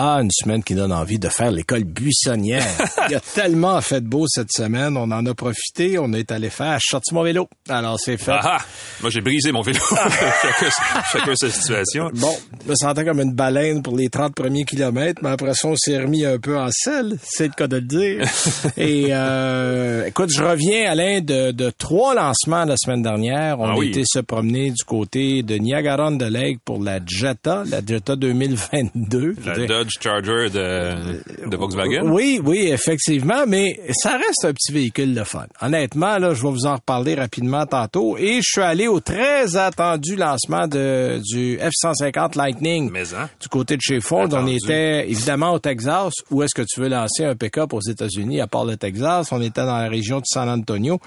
Ah, une semaine qui donne envie de faire l'école buissonnière. Il y a tellement fait beau cette semaine, on en a profité, on est allé faire, sorti mon vélo. Alors c'est fait. Ah, ah! moi j'ai brisé mon vélo. chacun, chacun sa situation. Bon, je me sentais comme une baleine pour les 30 premiers kilomètres, mais après ça on s'est remis un peu en selle, c'est le cas de le dire. Et euh, écoute, je reviens Alain de, de trois lancements la semaine dernière. On Ah a oui. été se promener du côté de Niagara de Lake pour la Jetta, la Jetta 2022. La Je veux dire, Dodge Charger de, de Volkswagen? Oui, oui, effectivement, mais ça reste un petit véhicule de fun. Honnêtement, là, je vais vous en reparler rapidement tantôt. Et je suis allé au très attendu lancement de, du F-150 Lightning. Mais, hein? Du côté de chez Ford, on était évidemment au Texas. Où est-ce que tu veux lancer un pick-up aux États-Unis? À part le Texas? On était dans la région de San Antonio.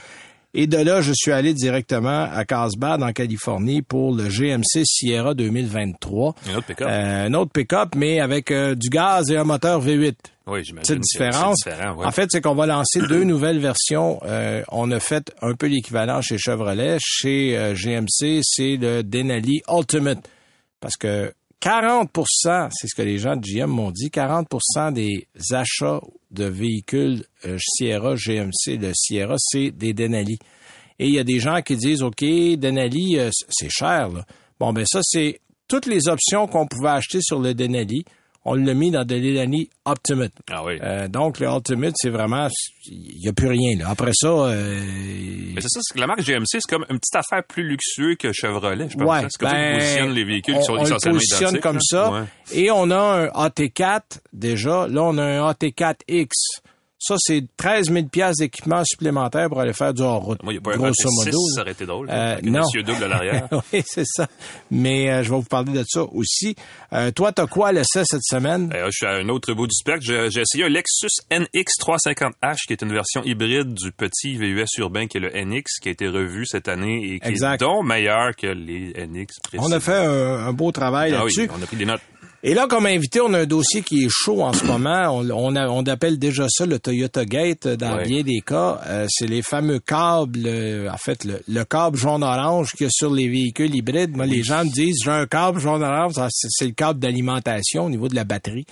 Et de là, je suis allé directement à Carlsbad, en Californie, pour le GMC Sierra 2023. Un autre pick-up. Euh, un autre pick-up, mais avec euh, du gaz et un moteur V8. oui, j'imagine. Différence. différent, ouais. En fait, c'est qu'on va lancer deux nouvelles versions. Euh, on a fait un peu l'équivalent chez Chevrolet. Chez euh, GMC, c'est le Denali Ultimate. Parce que 40% c'est ce que les gens de GM m'ont dit, 40% des achats de véhicules euh, Sierra, GMC, le Sierra, c'est des Denali. Et il y a des gens qui disent, OK, Denali, euh, c'est cher. Là. Bon, ben ça, c'est toutes les options qu'on pouvait acheter sur le Denali. On l'a mis dans le Denali Ultimate. Ah oui. Euh, donc, le Ultimate, c'est vraiment... Il n'y a plus rien. Là. Après ça... euh, Mais c'est ça, c'est que la marque GMC, c'est comme une petite affaire plus luxueuse que Chevrolet, je pense. Ouais, hein. c'est comme ça ben, qu'ils positionnent les véhicules on, qui sont on le essentiellement positionne identiques, comme là. ça. Ouais. Et on a un AT4 déjà. Là, on a un AT4X. Ça, c'est 13 000 piastres d'équipement supplémentaire pour aller faire du hors-route. Moi, il n'y a pas un grosso AT6, modo. ça aurait été drôle. Euh, avec un non. monsieur double à l'arrière. oui, c'est ça. Mais euh, je vais vous parler de ça aussi. Euh, toi, t'as quoi à l'essai cette semaine? Euh, je suis à un autre bout du spectre. J'ai essayé un Lexus NX 350H, qui est une version hybride du petit VUS urbain qui est le NX, qui a été revu cette année et qui Exact. est donc meilleur que les NX précédents. On a fait un, un beau travail Ah oui, là-dessus. on a pris des notes. Et là, comme invité, on a un dossier qui est chaud en ce moment. On, on, a- on appelle déjà ça le Toyota Gate euh, dans bien des cas. Euh, c'est les fameux câbles, euh, en fait, le, le câble jaune-orange qu'il y a sur les véhicules hybrides. Moi, les gens me disent, j'ai un câble jaune-orange, ça, c'est c'est le câble d'alimentation au niveau de la batterie.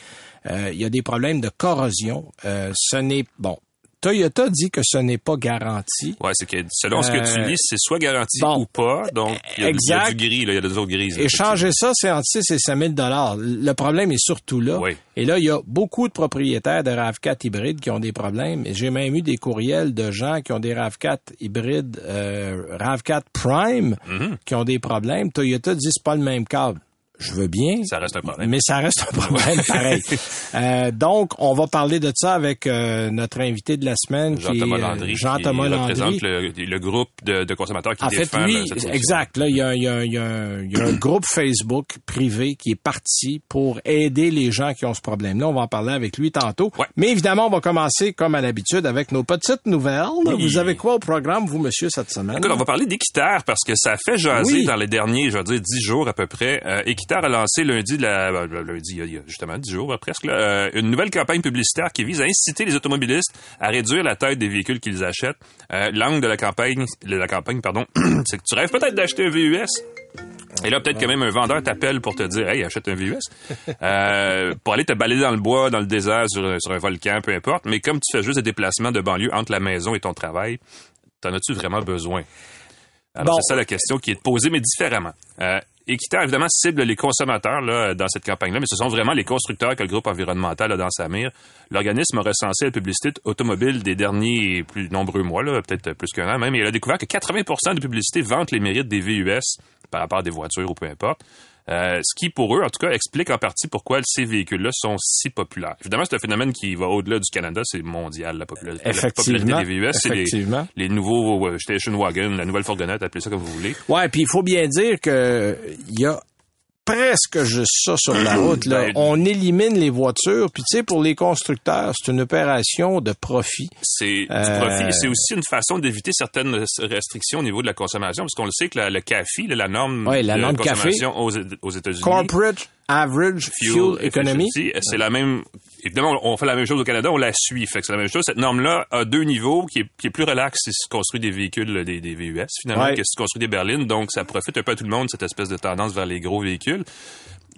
Euh, Il y a des problèmes de corrosion. Euh, ce n'est... Bon, Toyota dit que ce n'est pas garanti. Ouais, c'est que selon ce que tu Euh, lis, c'est soit garanti bon. ou pas. Donc, il y, a- il y a du gris, là, il y a des autres grises. là, Échanger ça, c'est entre 6 et 5 000 dollars. Le problème est surtout là. Oui. Et là, il y a beaucoup de propriétaires de RAV4 hybrides qui ont des problèmes. Et j'ai même eu des courriels de gens qui ont des RAV4 hybrides, euh, RAV4 Prime, Mhm. qui ont des problèmes. Toyota dit c'est pas le même câble. Je veux bien. Ça reste un problème. Mais ça reste un problème pareil. Euh, donc, on va parler de ça avec euh, notre invité de la semaine, Jean-Thomas euh, Landry, Jean-Thomas qui Landry. représente le, le groupe de, de consommateurs qui En fait, défend lui, la- cette solution. exact. Là, il y a, il y a- il y a un- il y a un groupe Facebook privé qui est parti pour aider les gens qui ont ce problème-là. On va en parler avec lui tantôt. Ouais. Mais évidemment, on va commencer, comme à l'habitude, avec nos petites nouvelles. Oui. Vous avez quoi au programme, vous, monsieur, cette semaine? Écoute, on va parler d'Équiterre parce que ça fait jaser Oui. dans les derniers, je vais dire, dix jours à peu près. Euh, A lancé lundi, de la, ben, lundi, il y a- justement dix jours euh, presque, là, euh, une nouvelle campagne publicitaire qui vise à inciter les automobilistes à réduire la taille des véhicules qu'ils achètent. Euh, L'angle de la campagne, de la campagne, pardon, c'est que tu rêves peut-être d'acheter un VUS. Et là, peut-être que même un vendeur t'appelle pour te dire, hey, achète un VUS. Euh, pour aller te balader dans le bois, dans le désert, sur, un- sur un volcan, peu importe. Mais comme tu fais juste des déplacements de banlieue entre la maison et ton travail, t'en as-tu vraiment besoin? Alors, Bon. c'est ça la question qui est posée, mais différemment. Euh, Équiterre, évidemment, cible les consommateurs là, dans cette campagne-là, mais ce sont vraiment les constructeurs que le groupe environnemental a dans sa mire. L'organisme a recensé la publicité automobile des derniers plus nombreux mois, peut-être plus qu'un an même, et il a découvert que 80% des publicités vantent les mérites des VUS par rapport à des voitures ou peu importe. Euh, ce qui, pour eux, en tout cas, explique en partie pourquoi ces véhicules-là sont si populaires. Évidemment, c'est un phénomène qui va au-delà du Canada, c'est mondial, la, popula- la Effectivement. popularité des VUS. C'est les nouveaux euh, station wagon, la nouvelle fourgonnette, appelez ça comme vous voulez. Ouais, puis il faut bien dire que il y a presque juste ça sur la route. Là. Ben, On élimine les voitures, puis tu sais, pour les constructeurs, c'est une opération de profit. C'est du Euh, profit c'est aussi une façon d'éviter certaines restrictions au niveau de la consommation, parce qu'on le sait que la- le CAFI, la norme Ouais, la de norme consommation aux, aux États-Unis, Corporate Average Fuel, Economy. C'est la même évidemment, on fait la même chose au Canada, on la suit. Fait que c'est la même chose. Cette norme-là a deux niveaux qui est, qui est plus relax si se construit des véhicules, des, des VUS, finalement, que si se construit des berlines. Donc, ça profite un peu à tout le monde, cette espèce de tendance vers les gros véhicules.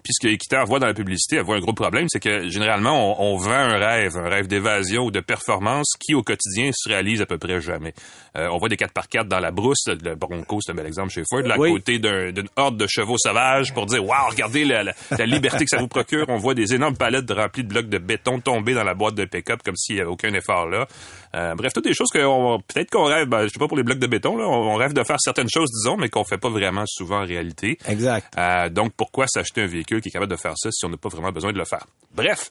Puis ce que voit dans la publicité, elle voit un gros problème, c'est que généralement, on, on, vend un rêve, un rêve d'évasion ou de performance qui, au quotidien, se réalise à peu près jamais. Euh, on voit des 4x4 dans la brousse. Le Bronco, c'est un bel exemple chez Ford. Là, à côté d'une horde de chevaux sauvages pour dire, waouh, regardez la, la, la, liberté que ça vous procure. On voit des énormes palettes remplies de blocs de béton tomber dans la boîte de pick-up comme s'il n'y avait aucun effort là. Euh, bref, toutes des choses que peut-être qu'on rêve, ben, je sais pas pour les blocs de béton, là, on, rêve de faire certaines choses, disons, mais qu'on fait pas vraiment souvent en réalité. Exact. Euh, donc, pourquoi s'acheter un véhicule qui est capable de faire ça si on n'a pas vraiment besoin de le faire? Bref,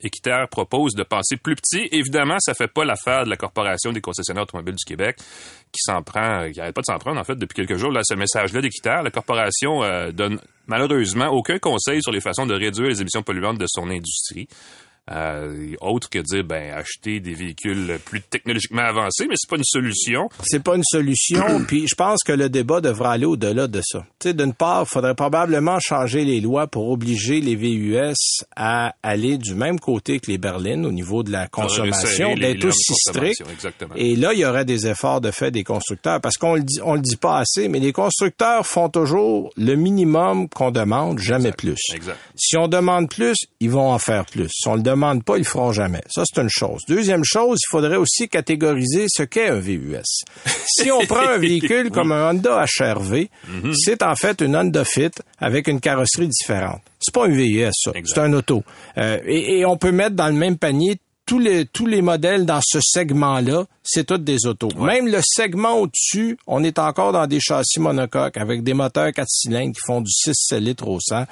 Équiterre propose de penser plus petit. Évidemment, ça fait pas l'affaire de la Corporation des concessionnaires automobiles du Québec qui s'en prend, qui arrête pas de s'en prendre, en fait, depuis quelques jours. Là, ce message-là d'Équiterre, la Corporation euh, donne malheureusement aucun conseil sur les façons de réduire les émissions polluantes de son industrie. Euh, autre que dire ben acheter des véhicules plus technologiquement avancés, mais c'est pas une solution. C'est pas une solution. puis je pense que le débat devra aller au-delà de ça. Tu sais, d'une part, il faudrait probablement changer les lois pour obliger les VUS à aller du même côté que les berlines au niveau de la consommation, d'être aussi strict. Et là, il y aurait des efforts de fait des constructeurs parce qu'on le dit, on le dit pas assez, mais les constructeurs font toujours le minimum qu'on demande, jamais plus. Exact. Si on demande plus, ils vont en faire plus. Si on le demandent pas, ils le feront jamais. Ça, c'est une chose. Deuxième chose, il faudrait aussi catégoriser ce qu'est un VUS. si on prend un véhicule comme un Honda HRV, mm-hmm. c'est en fait une Honda Fit avec une carrosserie différente. C'est pas un VUS, ça. C'est un auto. Euh, et, et on peut mettre dans le même panier tous les, tous les modèles dans ce segment-là, c'est toutes des autos. Même le segment au-dessus, on est encore dans des châssis monocoques avec des moteurs 4 cylindres qui font du 6 litres au 100.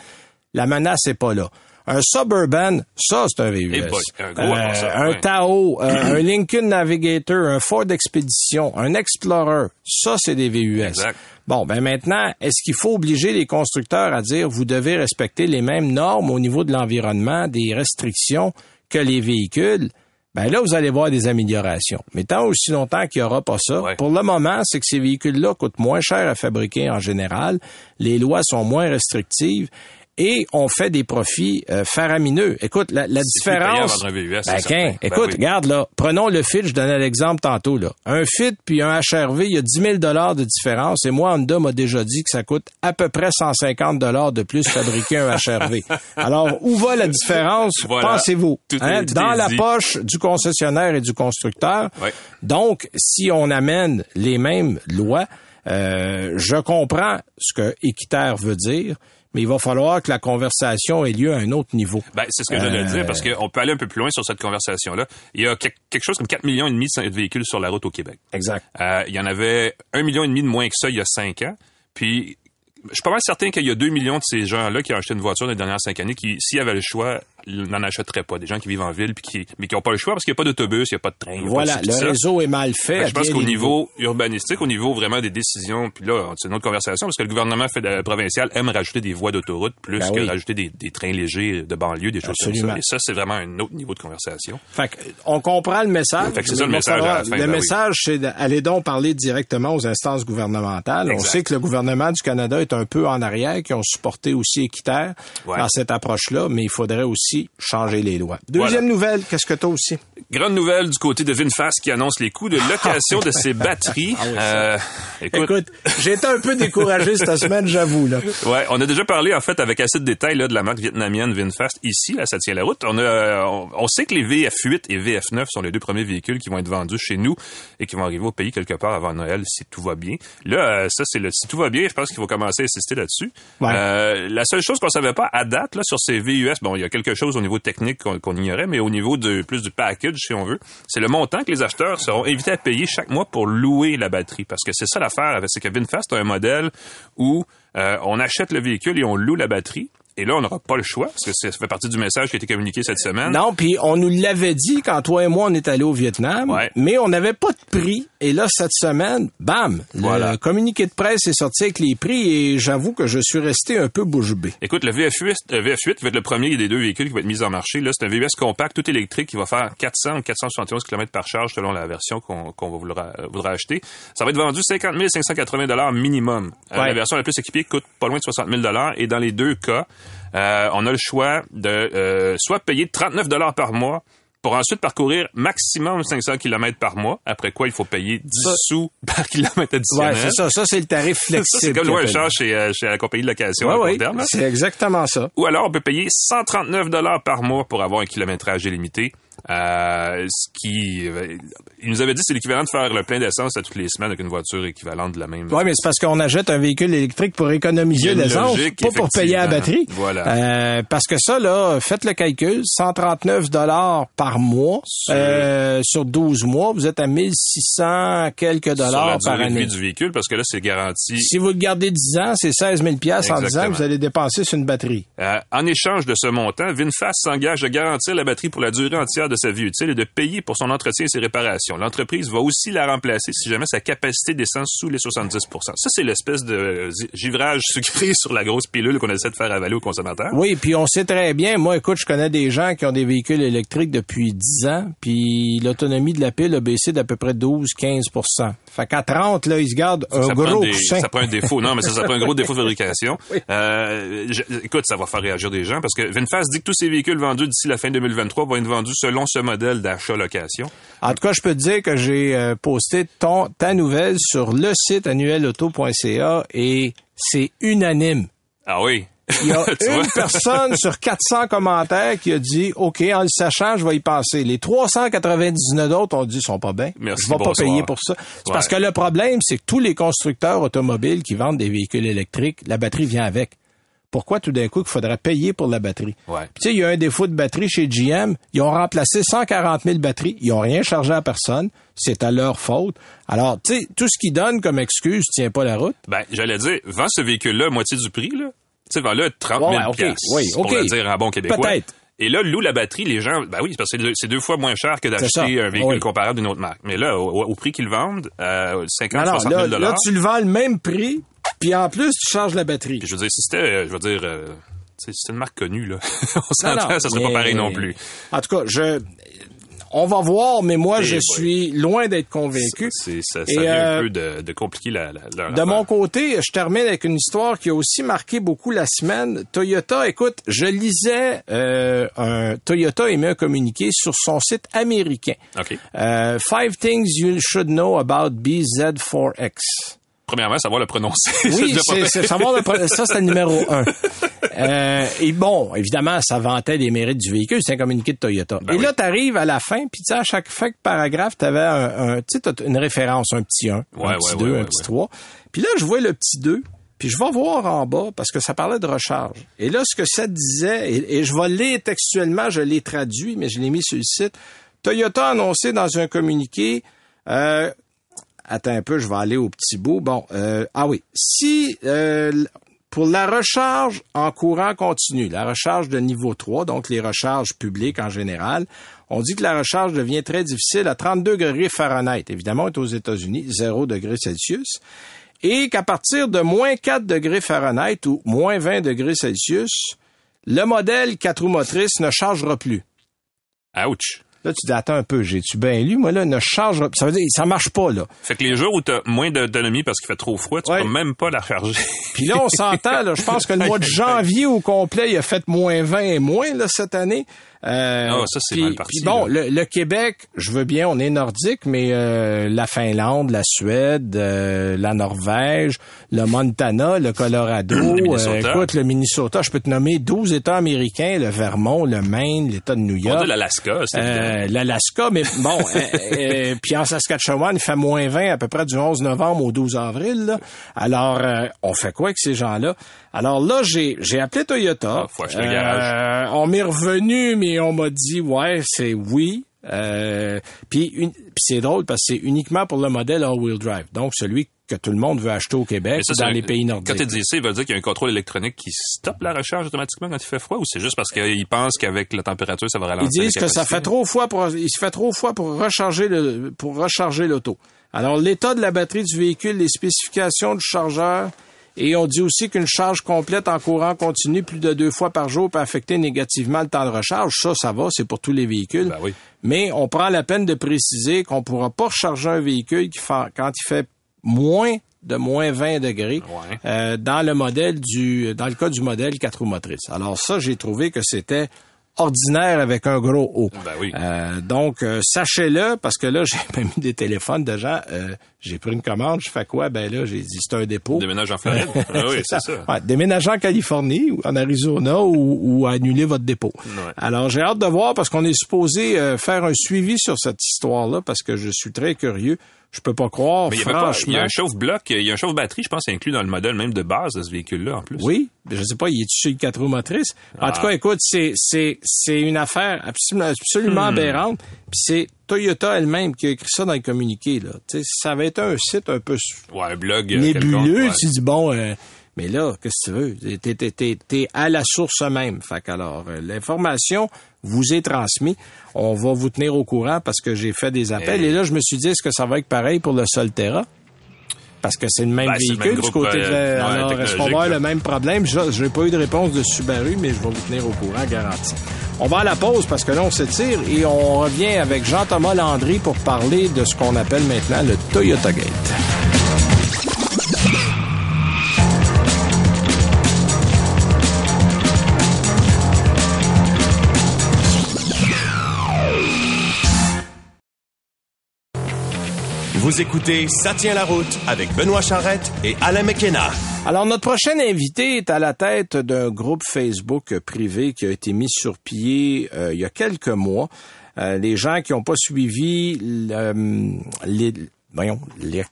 La menace n'est pas là. Un Suburban, ça, c'est un VUS. Hey un, gros euh, un Tao, euh, un Lincoln Navigator, un Ford Expedition, un Explorer, ça, c'est des VUS. Exact. Bon, ben maintenant, est-ce qu'il faut obliger les constructeurs à dire vous devez respecter les mêmes normes au niveau de l'environnement, des restrictions que les véhicules? Ben là, vous allez voir des améliorations. Mais tant aussi longtemps qu'il n'y aura pas ça, Ouais. pour le moment, c'est que ces véhicules-là coûtent moins cher à fabriquer en général, les lois sont moins restrictives et on fait des profits euh, faramineux. Écoute, la, la différence... VUS, Ben, Ben écoute, oui. regarde là, prenons le Fit, je donnais l'exemple tantôt là. Un Fit puis un HRV, il y a 10 000 dollars de différence et moi Honda m'a déjà dit que ça coûte à peu près 150 dollars de plus fabriquer un HRV. Alors où va la différence Voilà. Pensez-vous Hein? Dans la dit. poche du concessionnaire et du constructeur. Donc si on amène les mêmes lois, euh, je comprends ce que équitaire veut dire. Mais il va falloir que la conversation ait lieu à un autre niveau. Ben, c'est ce que je viens de dire, parce qu'on peut aller un peu plus loin sur cette conversation-là. Il y a quelque chose comme 4 millions et demi de véhicules sur la route au Québec. Exact. Euh, il y en avait un million et demi de moins que ça il y a cinq ans. Puis, je suis pas mal certain qu'il y a deux millions de ces gens-là qui ont acheté une voiture dans les dernières cinq années qui, s'ils avaient le choix, n'en achèteraient pas. Des gens qui vivent en ville puis qui, mais qui n'ont pas le choix parce qu'il n'y a pas d'autobus, il n'y a pas de train. Voilà, le ça. réseau est mal fait. À je pense qu'au niveau urbanistique, au niveau vraiment des décisions, puis là, c'est une autre conversation, parce que le gouvernement fédéral- provincial aime rajouter des voies d'autoroute plus Ben que oui. rajouter des, des trains légers de banlieue, des choses Absolument. comme ça. Et ça, c'est vraiment un autre niveau de conversation. Fait que, on comprend le message. Fait que c'est ça le message à la fin, Le ben oui. message, c'est d'aller donc parler directement aux instances gouvernementales. On sait que le gouvernement du Canada est un peu en arrière, qui ont supporté aussi Équiterre Ouais. dans cette approche-là, mais il faudrait aussi changer les lois. Deuxième Voilà. nouvelle, qu'est-ce que tu as aussi? Grande nouvelle du côté de VinFast qui annonce les coûts de location de ses batteries. Ah oui, Euh, écoute, Écoute, j'ai été un peu découragé cette semaine, j'avoue. là. Ouais, on a déjà parlé en fait avec assez de détails là, de la marque vietnamienne VinFast ici, là, ça tient la route. On a, euh, on, on sait que les VF8 et VF9 sont les deux premiers véhicules qui vont être vendus chez nous et qui vont arriver au pays quelque part avant Noël si tout va bien. Là, euh, ça c'est le si tout va bien, je pense qu'il faut commencer insister là-dessus. Ouais. Euh, la seule chose qu'on savait pas à date là sur ces VUS, bon, il y a quelque chose au niveau technique qu'on ignorait, mais au niveau de plus du package si on veut, c'est le montant que les acheteurs seront invités à payer chaque mois pour louer la batterie parce que c'est ça l'affaire, c'est que VinFast a un modèle où euh, on achète le véhicule et on loue la batterie. Et là, on n'aura pas le choix, parce que ça fait partie du message qui a été communiqué cette semaine. Non, puis on nous l'avait dit quand toi et moi on est allés au Vietnam, Ouais. mais on n'avait pas de prix. Et là, cette semaine, bam, Voilà. le communiqué de presse est sorti avec les prix et j'avoue que je suis resté un peu bouche bée. Écoute, le VF8, le VF8 va être le premier des deux véhicules qui va être mis en marché. Là, c'est un VUS compact, tout électrique, qui va faire 400 ou 471 km par charge selon la version qu'on vouloir, euh, voudra acheter. Ça va être vendu 50 580 dollars minimum. Euh, Ouais. la version la plus équipée coûte pas loin de 60 000 dollars et dans les deux cas, euh, on a le choix de euh, soit payer 39 dollars par mois pour ensuite parcourir maximum 500 km par mois, après quoi il faut payer 10 sous par kilomètre additionnel. Ouais, c'est ça. Ça, c'est le tarif flexible. C'est comme qu'il char chez, euh, chez la compagnie de location Ouais, à court ouais, terme. là. c'est exactement ça. Ou alors, on peut payer 139 dollars par mois pour avoir un kilométrage illimité. Euh, ce qui, euh, il nous avait dit que c'est l'équivalent de faire le plein d'essence à toutes les semaines avec une voiture équivalente de la même. Oui, mais c'est parce qu'on achète un véhicule électrique pour économiser l'essence, pas pour payer la batterie. Voilà. Euh, parce que ça, là, faites le calcul, 139 dollars par mois Sur- sur 12 mois, vous êtes à 1600 quelques sur la dollars par année. vie du véhicule parce que là, c'est garanti. Si vous le gardez 10 ans, c'est 16 000 pièces en 10 ans, Exactement. vous allez dépenser sur une batterie. En échange de ce montant, VinFast s'engage à garantir la batterie pour la durée entière de sa vie utile et de payer pour son entretien et ses réparations. L'entreprise va aussi la remplacer si jamais sa capacité descend sous les 70% Ça, c'est l'espèce de euh, givrage sucré sur la grosse pilule qu'on essaie de faire avaler aux consommateurs. Oui, puis on sait très bien, moi écoute, je connais des gens qui ont des véhicules électriques depuis 10 ans, puis l'autonomie de la pile a baissé d'à peu près 12-15% Fait qu'à 30, là, ils se gardent un ça gros des- ça prend un défaut. Non, mais ça, ça prend un gros défaut de fabrication. Euh, je- écoute, ça va faire réagir des gens parce que VinFast dit que tous ces véhicules vendus d'ici la fin 2023 vont être vendus selon ce modèle d'achat-location. En tout cas, je peux te dire que j'ai euh, posté ton, ta nouvelle sur le site annuelauto.ca et c'est unanime. Ah oui. Il y a une personne sur 400 commentaires qui a dit, OK, en le sachant, je vais y passer. Les 399 autres ont dit, sont pas bien. Merci, je vais pas payer pour ça. C'est Ouais. parce que le problème, c'est que tous les constructeurs automobiles qui vendent des véhicules électriques, la batterie vient avec. Pourquoi tout d'un coup il faudrait payer pour la batterie? Ouais. Puis, Tu sais, il y a un défaut de batterie chez GM. Ils ont remplacé 140 000 batteries. Ils ont rien chargé à personne. C'est à leur faute. Alors, tu sais, tout ce qu'ils donnent comme excuse tient pas la route. Ben, j'allais dire, vends ce véhicule-là à moitié du prix, là. Tu sais, vends-le 30 000 Ouais, ouais, ok. piastres, Oui, pour le dire en bon québécois. Peut-être. Et là, loue la batterie, les gens, ben oui, parce que c'est deux- fois moins cher que d'acheter un véhicule Oui. comparable d'une autre marque. Mais là, au, au prix qu'ils vendent, euh, 50, Non, non, 60 là, 000 là, tu le vends le même prix, puis en plus, tu charges la batterie. Puis je veux dire, si c'était, euh, je veux dire, euh, c'était une marque connue, là, on s'entend, ça serait mais- pas pareil non plus. En tout cas, je, on va voir, mais moi, Eh je suis loin d'être convaincu. C'est, ça, ça Et, vient euh, un peu de, de compliquer la, la, leur De affaire. mon côté, je termine avec une histoire qui a aussi marqué beaucoup la semaine. Toyota, écoute, je lisais euh, un Toyota émet un communiqué sur son site américain. OK. Euh, Five things you should know about BZ4X. Premièrement, savoir le prononcer. Oui, c'est, savoir le ça, c'est le numéro un. Euh, et bon, évidemment, ça vantait les mérites du véhicule. C'est un communiqué de Toyota. Ben et oui. là, tu arrives à la fin, puis tu sais, à chaque de paragraphe, tu avais un, un- tu sais, t'as une référence, un petit 1, Ouais, un petit ouais, 2, ouais, un petit 3. Puis là, je vois le petit 2, puis je vais voir en bas, parce que ça parlait de recharge. Et là, ce que ça disait, et, et je vais lire textuellement, je l'ai traduit, mais je l'ai mis sur le site. Toyota a annoncé dans un communiqué euh, Attends un peu, je vais aller au petit bout. Bon, euh, ah oui. Si euh, pour la recharge en courant continu, la recharge de niveau 3, donc les recharges publiques en général, on dit que la recharge devient très difficile à 32 degrés Fahrenheit. Évidemment, on est aux États-Unis, 0 degrés Celsius. Et qu'à partir de moins 4 degrés Fahrenheit ou moins 20 degrés Celsius, le modèle 4 roues motrices ne chargera plus. Ouch. Là, tu dis, attends un peu, j'ai-tu bien lu? Moi, là, ne chargera Ça veut dire, ça marche pas, là. Fait que les jours où t'as moins d'autonomie parce qu'il fait trop froid, tu Ouais. peux même pas la recharger. Puis là, on s'entend, là, je pense que le mois de janvier au complet, il a fait moins 20 et moins là, cette année. Euh, Ah, ça, c'est mal parti, Puis bon, le, le Québec, je veux bien, on est nordique, mais euh, la Finlande, la Suède, euh, la Norvège, le Montana, le Colorado, Le euh, écoute, le Minnesota, je peux te nommer 12 États américains, le Vermont, le Maine, l'État de New On York. dit l'Alaska, c'est. Euh, L'Alaska, mais bon, puis en Saskatchewan, il fait moins 20 à peu près du 11 novembre au 12 avril. là. Alors, euh, on fait quoi avec ces gens-là? Alors là, j'ai j'ai appelé Toyota. Ah, le garage. Euh, on m'est revenu, mais on m'a dit, ouais, c'est oui. Euh, puis c'est drôle parce que c'est uniquement pour le modèle all-wheel drive. Donc, celui que tout le monde veut acheter au Québec ça, dans les pays nordiques. Quand tu dis ça, il veut dire qu'il y a un contrôle électronique qui stoppe la recharge automatiquement quand il fait froid ou c'est juste parce qu'ils pensent qu'avec la température, ça va Ils ralentir disent les que ça fait trop froid pour il se fait trop froid pour recharger le pour recharger l'auto. Alors l'état de la batterie du véhicule, les spécifications du chargeur et on dit aussi qu'une charge complète en courant continu plus de deux fois par jour peut affecter négativement le temps de recharge. Ça, ça va, c'est pour tous les véhicules. Ben oui. Mais on prend la peine de préciser qu'on pourra pas recharger un véhicule qui fait, quand il fait moins de moins 20 degrés Ouais. euh, dans le modèle du dans le cas du modèle 4 roues motrices. Alors ça, j'ai trouvé que c'était ordinaire avec un gros O. Ben oui. Euh, donc, euh, sachez-le, parce que là, j'ai même mis des téléphones de gens. euh, j'ai pris une commande, je fais quoi? Ben là, j'ai dit, c'est un dépôt. Déménage en Floride. ah oui, c'est ça. Ouais, déménager en Californie ou en Arizona ou, ou annuler votre dépôt. Ouais. Alors, j'ai hâte de voir parce qu'on est supposé euh, faire un suivi sur cette histoire-là parce que je suis très curieux. Je peux pas croire, Mais il y, avait pas, franchement. il y a un chauffe-bloc, il y a un chauffe-batterie, je pense, inclus dans le modèle même de base de ce véhicule-là, en plus. Oui, je sais pas, il est sur le quatre roues motrices? En Ah. tout cas, écoute, c'est c'est c'est une affaire absolument, absolument Hmm. aberrante. Puis c'est Toyota elle-même qui a écrit ça dans le communiqué là. Ça avait été un site un peu Ouais, un blog. euh, nébuleux, ouais. tu dis bon euh, mais là, qu'est-ce que tu veux? T'es, t'es, t'es, t'es à la source même. Fait qu'alors, euh, l'information vous est transmise. On va vous tenir au courant parce que j'ai fait des appels. Et là, je me suis dit, est-ce que ça va être pareil pour le Solterra? Parce que c'est le même Ben, le véhicule du côté de euh, la- Alors, est-ce qu'on va avoir le même problème? Je n'ai pas eu de réponse de Subaru, mais je vais vous tenir au courant, garanti. On va à la pause parce que là, on s'étire et on revient avec Jean-Thomas Landry pour parler de ce qu'on appelle maintenant le Toyota Gate. Vous écoutez Ça tient la route avec Benoît Charrette et Alain McKenna. Alors, notre prochain invité est à la tête d'un groupe Facebook privé qui a été mis sur pied euh, il y a quelques mois. Euh, les gens qui n'ont pas suivi euh, les, voyons,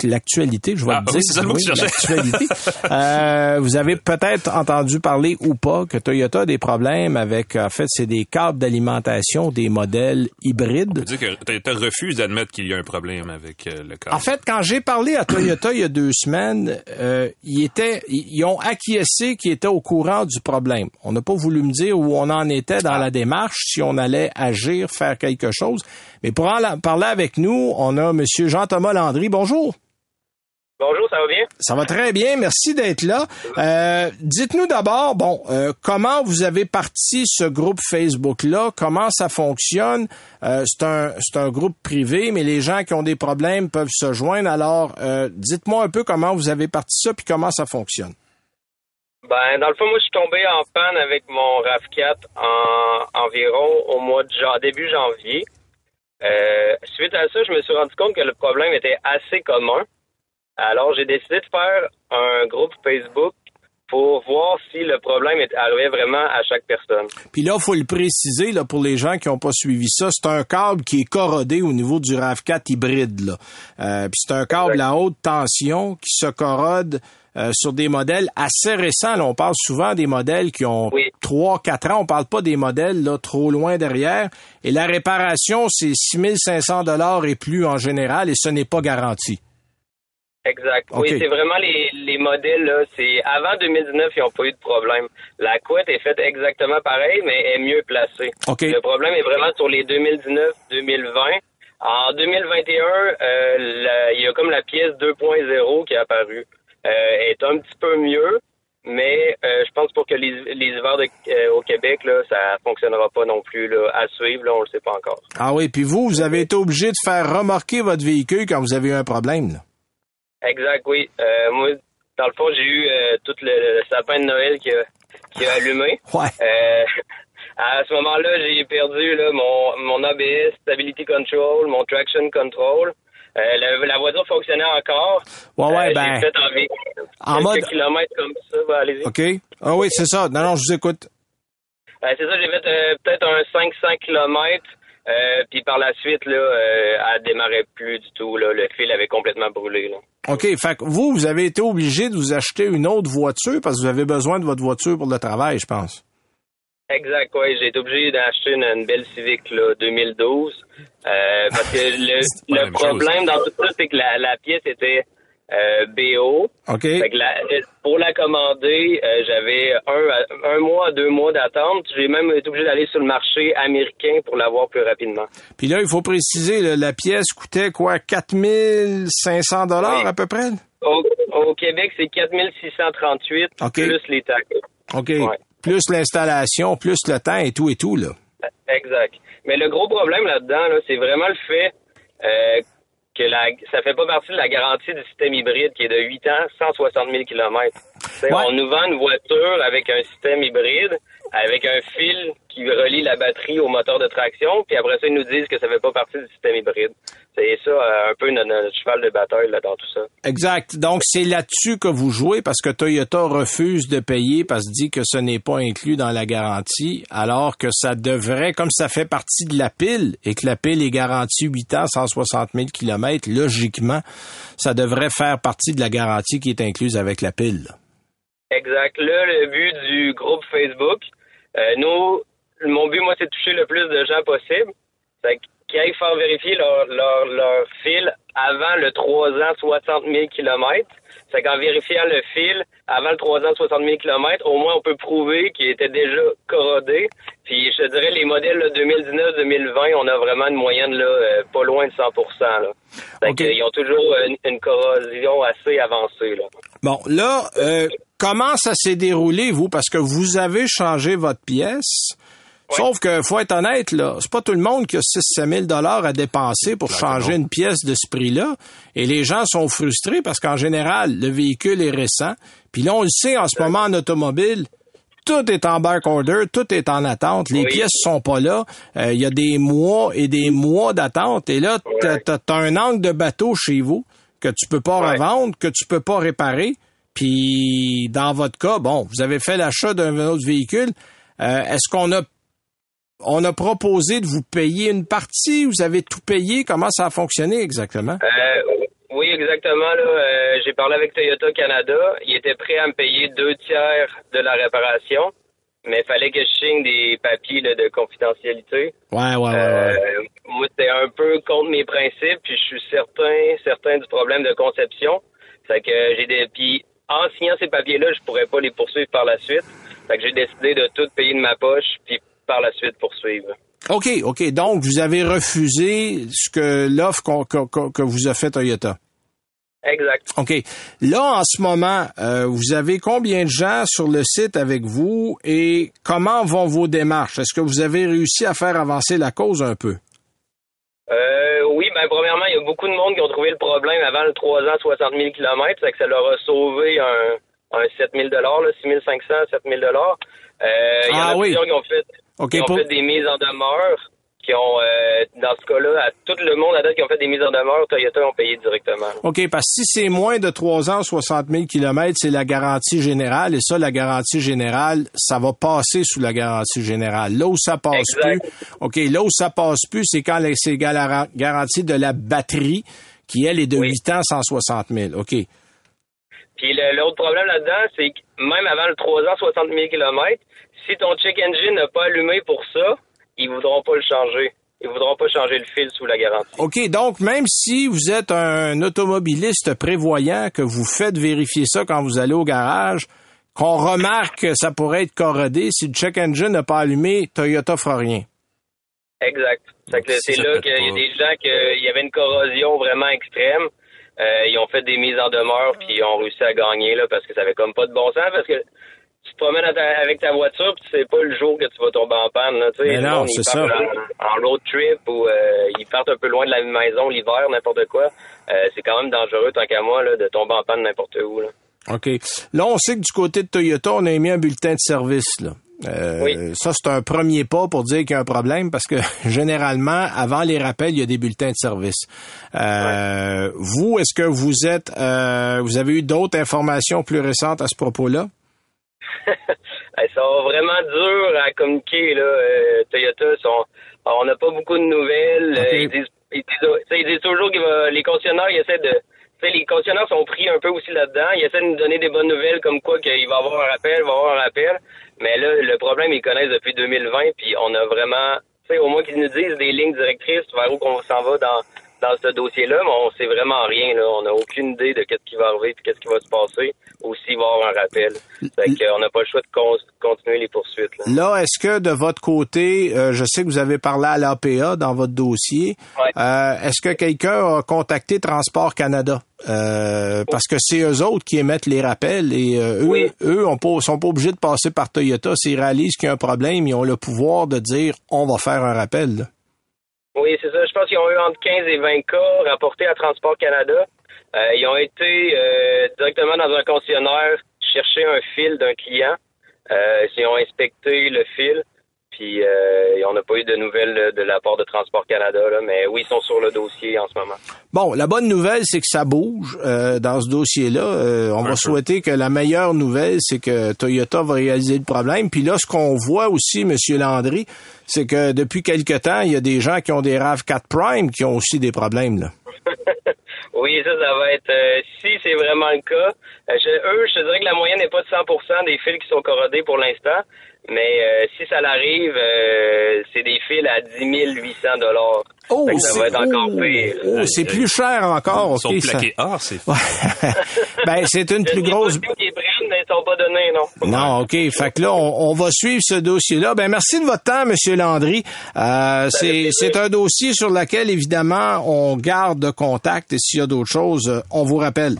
l'actualité, je vais Ah, le dire. oui, c'est ça l'actualité. Euh, vous avez peut-être entendu parler ou pas que Toyota a des problèmes avec, en fait, c'est des câbles d'alimentation des modèles hybrides. Tu dis que Toyota refuse d'admettre qu'il y a un problème avec euh, le cas. En fait, quand j'ai parlé à Toyota il y a deux semaines, euh, ils étaient, ils ont acquiescé qu'ils étaient au courant du problème. On n'a pas voulu me dire où on en était dans la démarche, si on allait agir, faire quelque chose. Mais pour en parler avec nous, on a Monsieur Jean-Thomas Landry. Bonjour. Bonjour, ça va bien? Ça va très bien, merci d'être là. Euh, Dites-nous d'abord, bon, euh, comment vous avez parti ce groupe Facebook-là, comment ça fonctionne? Euh, c'est un c'est un groupe privé, mais les gens qui ont des problèmes peuvent se joindre. Alors, dites-moi un peu comment vous avez parti ça, puis comment ça fonctionne. Ben, dans le fond, moi, je suis tombé en panne avec mon RAV4 en environ au mois de jan- début janvier. Euh, suite à ça, je me suis rendu compte que le problème était assez commun. Alors, j'ai décidé de faire un groupe Facebook pour voir si le problème est- arrivait vraiment à chaque personne. Puis là, faut le préciser là pour les gens qui n'ont pas suivi ça, c'est un câble qui est corrodé au niveau du RAV4 hybride là. Euh, puis c'est un câble à haute tension qui se corrode euh, sur des modèles assez récents. Là, on parle souvent des modèles qui ont. 3 4 ans, on parle pas des modèles là trop loin derrière et la réparation c'est 6500 dollars et plus en général et ce n'est pas garanti. Exact. Oui, c'est vraiment les, les modèles, là. C'est avant 2019, ils n'ont pas eu de problème. La couette est faite exactement pareil, mais est mieux placée. OK. Le problème est vraiment sur les 2019-2020. En 2021, euh, la- il y a comme la pièce 2.0 qui est apparue. Euh, est un petit peu mieux, mais euh, je pense pour que les, les hivers de- euh, au Québec, là, ça fonctionnera pas non plus. Là, à suivre, là, on le sait pas encore. Ah oui, puis vous vous avez été obligé de faire remorquer votre véhicule quand vous avez eu un problème. Là. Exact, oui. Euh, moi, dans le fond, j'ai eu tout le, le sapin de Noël qui a, qui a allumé. Ouais. À ce moment-là, j'ai perdu là, mon, mon ABS, Stability Control, mon Traction Control. Euh, la, la voiture fonctionnait encore. Ouais, ouais, Euh, ben- fait En mode- kilomètres comme ça. Allez-y. OK. Ah oui, c'est ça. Non, non, je vous écoute. Euh, c'est ça, j'ai fait euh, peut-être un 500 km. Puis par la suite, là, elle démarrait plus du tout. Là. Le fil avait complètement brûlé. Là. OK. Fait que vous, vous avez été obligé de vous acheter une autre voiture parce que vous avez besoin de votre voiture pour le travail, je pense. Exact, oui. J'ai été obligé d'acheter une, une belle Civic là, 2012. Euh, parce que le, problème dans tout ça, c'est que la, la pièce était euh, BO. OK. Fait que la- pour la commander, euh, j'avais un, un mois à deux mois d'attente. J'ai même été obligé d'aller sur le marché américain pour l'avoir plus rapidement. Puis là, il faut préciser, là, la pièce coûtait quoi? 4500 dollars Oui. à peu près? Au, au Québec, c'est 4638 OK. plus les taxes. OK. Ouais. Plus l'installation, plus le temps et tout et tout, là. Exact. Mais le gros problème là-dedans, là, c'est vraiment le fait euh, que la, ça fait pas partie de la garantie du système hybride qui est de 8 ans, 160 000 km. On nous vend une voiture avec un système hybride, avec un fil qui relie la batterie au moteur de traction, puis après ça, ils nous disent que ça fait pas partie du système hybride. C'est ça, euh, un peu notre, cheval de bataille là, dans tout ça. Exact. Donc, c'est là-dessus que vous jouez parce que Toyota refuse de payer parce qu'il dit que ce n'est pas inclus dans la garantie, alors que ça devrait, comme ça fait partie de la pile et que la pile est garantie 8 ans, 160 000 km, logiquement, ça devrait faire partie de la garantie qui est incluse avec la pile. Exact. Là, le but du groupe Facebook, euh, nous, mon but, moi, c'est de toucher le plus de gens possible. Fait qu'ils aillent faire vérifier leur, leur, leur fil avant le 3 ans 60 000 km. C'est qu'en vérifiant le fil avant le 3 ans 60 000 km, au moins on peut prouver qu'il était déjà corrodé. Puis je te dirais les modèles 2019-2020, on a vraiment une moyenne là, euh, pas loin de 100% là. Ils ont toujours une, corrosion assez avancée. Là. Bon, là, euh, comment ça s'est déroulé, vous? Parce que vous avez changé votre pièce. Sauf que, faut être honnête, là, c'est pas tout le monde qui a 6 000 dollars à dépenser pour changer une pièce de ce prix-là. Et les gens sont frustrés parce qu'en général, le véhicule est récent. Puis là, on le sait en ce moment en automobile, tout est en back order, tout est en attente. Les pièces sont pas là. Euh, il y a des mois et des mois d'attente. Et là, t'as as, un angle de bateau chez vous que tu peux pas revendre, que tu peux pas réparer. Puis dans votre cas, bon, vous avez fait l'achat d'un autre véhicule. Euh, est-ce qu'on a on a proposé de vous payer une partie, vous avez tout payé, comment ça a fonctionné exactement? Euh, oui, exactement. Euh, j'ai parlé avec Toyota Canada. Ils étaient prêts à me payer deux tiers de la réparation, mais il fallait que je signe des papiers de confidentialité. Ouais, ouais, ouais. moi, c'était un peu contre mes principes, puis je suis certain, certain du problème de conception. Fait que j'ai des. Puis en signant ces papiers-là, je pourrais pas les poursuivre par la suite. Fait que j'ai décidé de tout payer de ma poche, puis par la suite poursuivre. OK, OK. Donc, vous avez refusé ce que l'offre que vous a fait Toyota. Exact. OK. Là, en ce moment, euh, vous avez combien de gens sur le site avec vous et comment vont vos démarches? Est-ce que vous avez réussi à faire avancer la cause un peu? Euh, oui, ben premièrement, a beaucoup de monde qui ont trouvé le problème avant le 3 ans 60 000 km, ça que ça leur a sauvé un, un 7 000 là, 6 500, 7 000 euh, Il y en a ah plusieurs qui ont fait, qui ont fait des mises en demeure qui ont, euh, dans ce cas-là, à tout le monde à date qui ont fait des mises en demeure, Toyota ont payé directement. OK, parce que si c'est moins de 3 ans, 60 000 km, c'est la garantie générale. Et ça, la garantie générale, ça va passer sous la garantie générale. Là où ça passe plus, OK, là où ça passe plus, c'est quand c'est la garantie de la batterie, qui, elle, est de 8 ans, 160 000. OK. Puis l'autre problème là-dedans, c'est que même avant le 3 ans, 60 000 km, si ton check engine n'a pas allumé pour ça, ils voudront pas le changer. Ils voudront pas changer le fil sous la garantie. OK, donc même si vous êtes un automobiliste prévoyant, que vous faites vérifier ça quand vous allez au garage, qu'on remarque que ça pourrait être corrodé, si le check engine n'a pas allumé, Toyota fera rien. Exact. C'est là qu'il y a des gens qu'il y avait une corrosion vraiment extrême. Euh, ils ont fait des mises en demeure puis ils ont réussi à gagner là parce que ça avait comme pas de bon sens parce que promènes avec ta voiture, puis tu sais pas le jour que tu vas tomber en panne. Là, Mais non, c'est ça. En, road trip ou euh, ils partent un peu loin de la maison l'hiver, n'importe quoi. Euh, c'est quand même dangereux, tant qu'à moi, là, de tomber en panne n'importe où. Là. OK. Là, on sait que du côté de Toyota, on a émis un bulletin de service. Là. Euh, oui. Ça, c'est un premier pas pour dire qu'il y a un problème parce que généralement, avant les rappels, il y a des bulletins de service. Euh, Vous, est-ce que vous êtes, euh, vous avez eu d'autres informations plus récentes à ce propos-là? ça va vraiment dur à communiquer. Là. Euh, Toyota, sont, on n'a pas beaucoup de nouvelles. Euh, ils, disent, ils, disent, toujours que les concessionnaires ils essaient de. Les concessionnaires sont pris un peu aussi là-dedans. Ils essaient de nous donner des bonnes nouvelles comme quoi qu'il va y avoir un rappel, il va y avoir un rappel. Mais là, le problème, ils connaissent depuis 2020, puis on a vraiment, tu sais, au moins qu'ils nous disent des lignes directrices vers où on s'en va dans dans ce dossier-là, mais on sait vraiment rien. Là. On n'a aucune idée de qu'est-ce qui va arriver et qu'est-ce qui va se passer ou s'il va y avoir un rappel. Fait qu'on n'a pas le choix de continuer les poursuites. Là, est-ce que de votre côté, euh, je sais que vous avez parlé à l'APA dans votre dossier, euh, est-ce que quelqu'un a contacté Transport Canada? Euh, parce que c'est eux autres qui émettent les rappels et eux, eux on sont pas obligés de passer par Toyota. S'ils réalisent qu'il y a un problème, ils ont le pouvoir de dire on va faire un rappel. Oui, c'est ça. Je pense qu'ils ont eu entre 15 et 20 cas rapportés à Transport Canada. Euh, ils ont été euh, directement dans un concessionnaire chercher un fil d'un client. Euh, ils ont inspecté le fil. Puis euh, on n'a pas eu de nouvelles de la part de Transport Canada, là, mais oui, ils sont sur le dossier en ce moment. Bon, la bonne nouvelle, c'est que ça bouge euh, dans ce dossier-là. Euh, on va souhaiter que la meilleure nouvelle, c'est que Toyota va réaliser le problème. Puis là, ce qu'on voit aussi, Monsieur Landry, c'est que depuis quelque temps, il y a des gens qui ont des RAV4 Prime qui ont aussi des problèmes. Là. oui, ça, ça va être... euh, si c'est vraiment le cas, euh, je, eux, je te dirais que la moyenne n'est pas de 100 des fils qui sont corrodés pour l'instant. Mais euh, si ça l'arrive, euh, c'est des fils à 10 800 dollars. Oh, ça va c'est- être encore oh, pire. oh, c'est plus cher encore. Ils sont ok, ça- plaqués or, c'est ben, c'est une Je plus grosse. pas sont pas donnés, non? Non, OK. Fait que là, on, on va suivre ce dossier-là. Ben, merci de votre temps, Monsieur Landry. Euh, c'est, c'est un dossier sur lequel, évidemment, on garde contact et s'il y a d'autres choses, euh, on vous rappelle.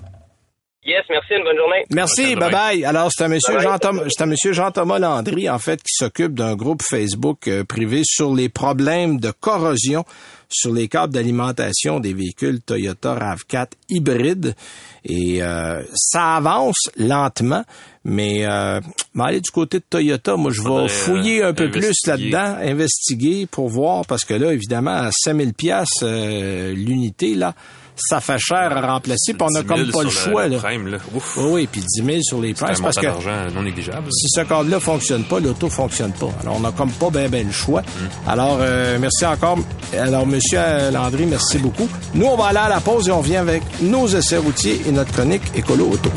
Yes, merci, une bonne journée. Merci, Bye bye. Alors, c'est un monsieur Bye c'est un monsieur Jean-Thomas Landry, en fait, qui s'occupe d'un groupe Facebook euh, privé sur les problèmes de corrosion sur les câbles d'alimentation des véhicules Toyota RAV4 hybrides. Et euh, ça avance lentement, mais euh, aller du côté de Toyota, moi, je vais euh, fouiller un peu plus là-dedans, investiguer pour voir, parce que là, évidemment, à 5000 pièces l'unité, là, ça fait cher à remplacer, puis on n'a 10 000 comme pas le choix, là. Prime, là. Ouf. Oui, oui, puis 10 000 sur les prices parce que d'argent non négligeable. si ce cadre-là fonctionne pas, l'auto fonctionne pas. Alors, on n'a comme pas bien ben le choix. Alors, euh, merci encore. Alors, Monsieur Landry, merci beaucoup. Nous, on va aller à la pause et on vient avec nos essais routiers et notre chronique écolo autour.